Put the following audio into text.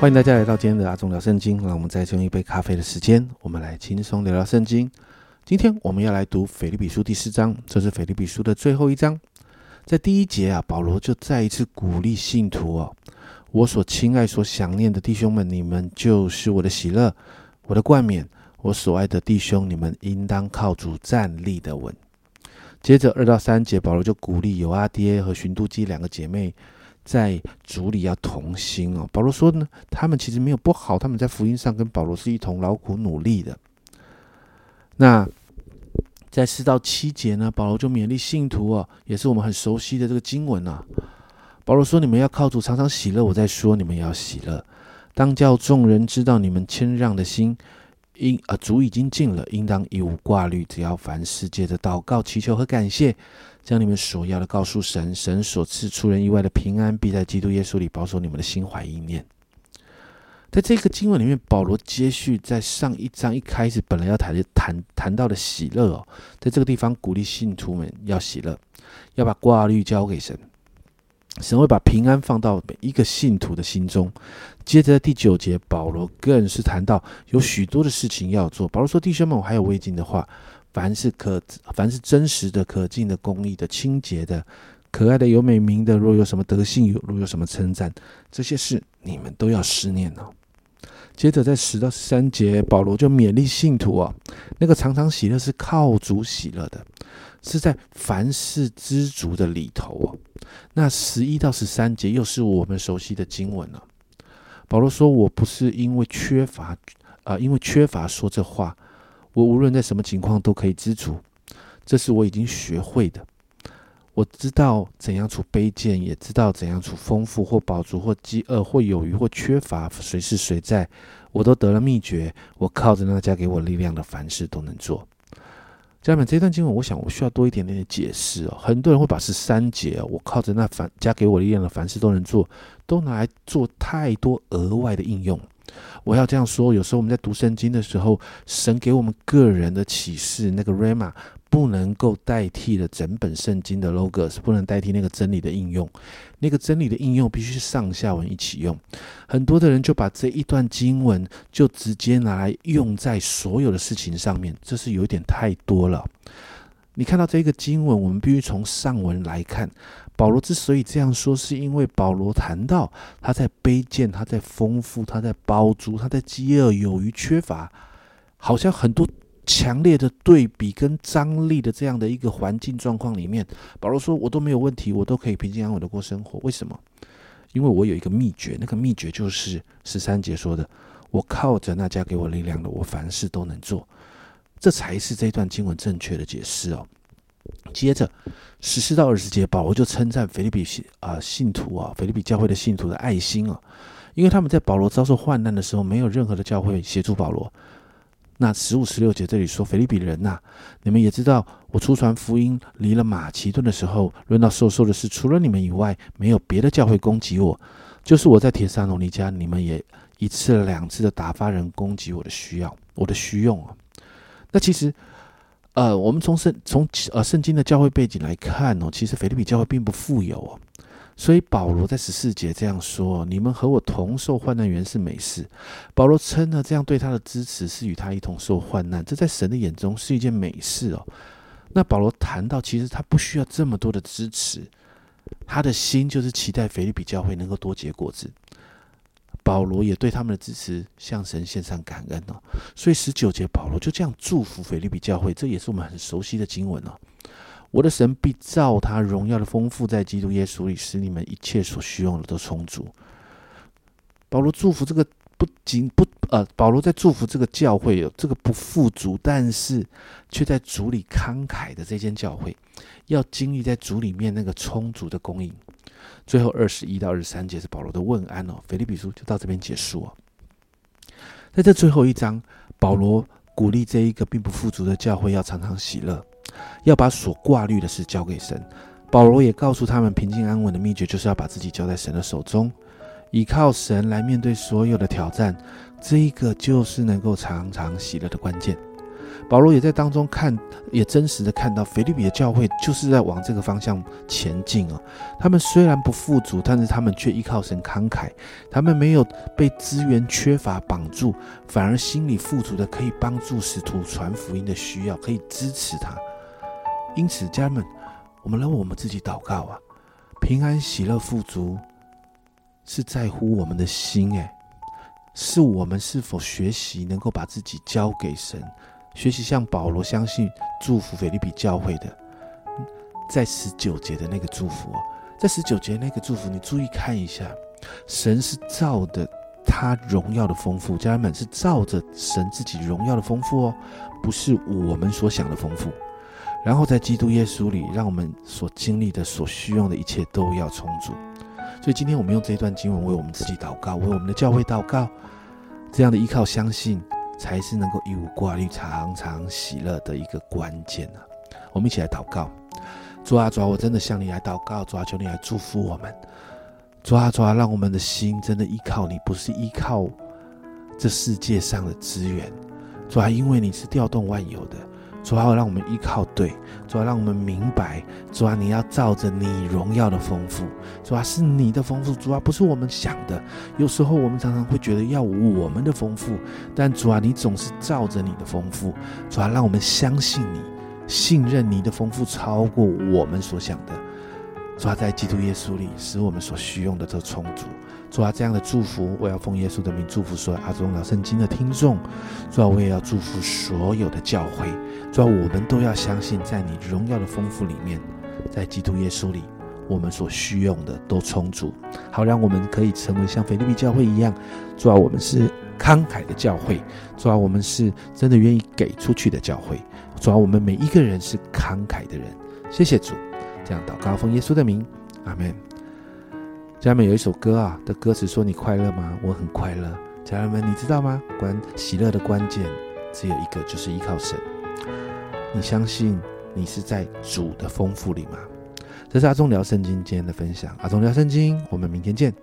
欢迎大家来到今天的阿忠聊圣经。让我们再用一杯咖啡的时间，我们来轻松聊聊圣经。今天我们要来读腓立比书第四章，这是腓立比书的最后一章。在第一节啊，保罗就再一次鼓励信徒哦：“我所亲爱、所想念的弟兄们，你们就是我的喜乐，我的冠冕。我所爱的弟兄，你们应当靠主站立的稳。”接着二到三节，保罗就鼓励有阿爹和寻都基两个姐妹。在主里要同心哦。保罗说呢，他们其实没有不好，他们在福音上跟保罗是一同劳苦努力的。那在四到七节呢，保罗就勉励信徒哦，也是我们很熟悉的这个经文啊。保罗说：“你们要靠主常常喜乐。”我在说，你们要喜乐，当叫众人知道你们谦让的心，应啊主已经尽了，应当一无挂虑，只要凡世界的祷告、祈求和感谢。将你们所要的告诉神，神所赐出人意外的平安，必在基督耶稣里保守你们的心怀意念。在这个经文里面，保罗接续在上一章一开始本来要谈的谈谈到的喜乐哦，在这个地方鼓励信徒们要喜乐，要把挂虑交给神，神会把平安放到每一个信徒的心中。接着第九节，保罗更是谈到有许多的事情要做。保罗说：“弟兄们，我还有未尽的话。”凡是可，凡是真实的、可敬的、公义的、清洁的、可爱的、有美名的，若有什么德性，有若有什么称赞，这些事你们都要思念哦。接着在十到十三节，保罗就勉励信徒哦，那个常常喜乐是靠主喜乐的，是在凡事知足的里头哦。那十一到十三节又是我们熟悉的经文了。保罗说：“我不是因为缺乏，啊，因为缺乏说这话。”我无论在什么情况都可以知足，这是我已经学会的。我知道怎样处卑贱，也知道怎样处丰富或饱足或饥饿或有余或缺乏，谁是谁在，我都得了秘诀。我靠着那加给我力量的，凡事都能做。家人们，这段经文，我想我需要多一点点的解释哦。很多人会把十三节“我靠着那凡加给我力量的，凡事都能做”都拿来做太多额外的应用。我要这样说，有时候我们在读圣经的时候，神给我们个人的启示，那个 rama 不能够代替了整本圣经的 logos，不能代替那个真理的应用。那个真理的应用必须上下文一起用。很多的人就把这一段经文就直接拿来用在所有的事情上面，这是有点太多了。你看到这个经文，我们必须从上文来看。保罗之所以这样说，是因为保罗谈到他在卑贱，他在丰富，他在包租，他在饥饿、有余、缺乏，好像很多强烈的对比跟张力的这样的一个环境状况里面，保罗说：“我都没有问题，我都可以平静安稳的过生活。为什么？因为我有一个秘诀，那个秘诀就是十三节说的：我靠着那家给我力量的，我凡事都能做。这才是这段经文正确的解释哦。”接着十四到二十节，保罗就称赞腓利比信啊信徒啊，腓利比教会的信徒的爱心啊，因为他们在保罗遭受患难的时候，没有任何的教会协助保罗。那十五、十六节这里说，腓利比人呐，你们也知道，我出传福音离了马其顿的时候，论到受受的事，除了你们以外，没有别的教会攻击我，就是我在铁沙罗尼家，你们也一次两次的打发人攻击我的需要，我的需用啊。那其实。呃，我们从圣从呃圣经的教会背景来看哦，其实腓立比教会并不富有哦，所以保罗在十四节这样说：“你们和我同受患难原是美事。”保罗称呢，这样对他的支持是与他一同受患难，这在神的眼中是一件美事哦。那保罗谈到，其实他不需要这么多的支持，他的心就是期待腓立比教会能够多结果子。保罗也对他们的支持向神献上感恩哦，所以十九节保罗就这样祝福腓利比教会，这也是我们很熟悉的经文哦。我的神必照他荣耀的丰富，在基督耶稣里，使你们一切所需用的都充足。保罗祝福这个不仅不呃，保罗在祝福这个教会有这个不富足，但是却在主里慷慨的这间教会，要经历在主里面那个充足的供应。最后二十一到二十三节是保罗的问安哦，腓利比书就到这边结束哦。在这最后一章，保罗鼓励这一个并不富足的教会要常常喜乐，要把所挂虑的事交给神。保罗也告诉他们，平静安稳的秘诀就是要把自己交在神的手中，依靠神来面对所有的挑战。这一个就是能够常常喜乐的关键。保罗也在当中看，也真实的看到菲律比的教会就是在往这个方向前进啊。他们虽然不富足，但是他们却依靠神慷慨，他们没有被资源缺乏绑住，反而心里富足的，可以帮助使徒传福音的需要，可以支持他。因此，家人们，我们来为我们自己祷告啊，平安、喜乐、富足，是在乎我们的心诶，是我们是否学习能够把自己交给神。学习像保罗相信祝福腓利比教会的，在十九节的那个祝福哦，在十九节那个祝福，你注意看一下，神是照的他荣耀的丰富，家人们是照着神自己荣耀的丰富哦，不是我们所想的丰富。然后在基督耶稣里，让我们所经历的、所需用的一切都要充足。所以今天我们用这一段经文为我们自己祷告，为我们的教会祷告，这样的依靠相信。才是能够一无挂虑、常常喜乐的一个关键呢。我们一起来祷告：主啊，主啊，我真的向你来祷告，主啊，求你来祝福我们。主啊，主啊，让我们的心真的依靠你，不是依靠这世界上的资源。主啊，因为你是调动万有的。主要让我们依靠对，主要让我们明白，主啊，你要照着你荣耀的丰富，主啊，是你的丰富，主啊，不是我们想的。有时候我们常常会觉得要我们的丰富，但主啊，你总是照着你的丰富，主啊，让我们相信你，信任你的丰富超过我们所想的。主啊，在基督耶稣里，使我们所需用的都充足。主啊，这样的祝福，我要奉耶稣的名祝福所有阿忠老圣经的听众。主啊，我也要祝福所有的教会。主啊，我们都要相信，在你荣耀的丰富里面，在基督耶稣里，我们所需用的都充足，好让我们可以成为像菲律宾教会一样。主啊，我们是慷慨的教会。主啊，我们是真的愿意给出去的教会。主啊，我们每一个人是慷慨的人。谢谢主，这样祷告奉耶稣的名，阿门。家人们有一首歌啊，的歌词说：“你快乐吗？我很快乐。”家人们，你知道吗？关喜乐的关键只有一个，就是依靠神。你相信你是在主的丰富里吗？这是阿忠聊圣经今天的分享。阿忠聊圣经，我们明天见。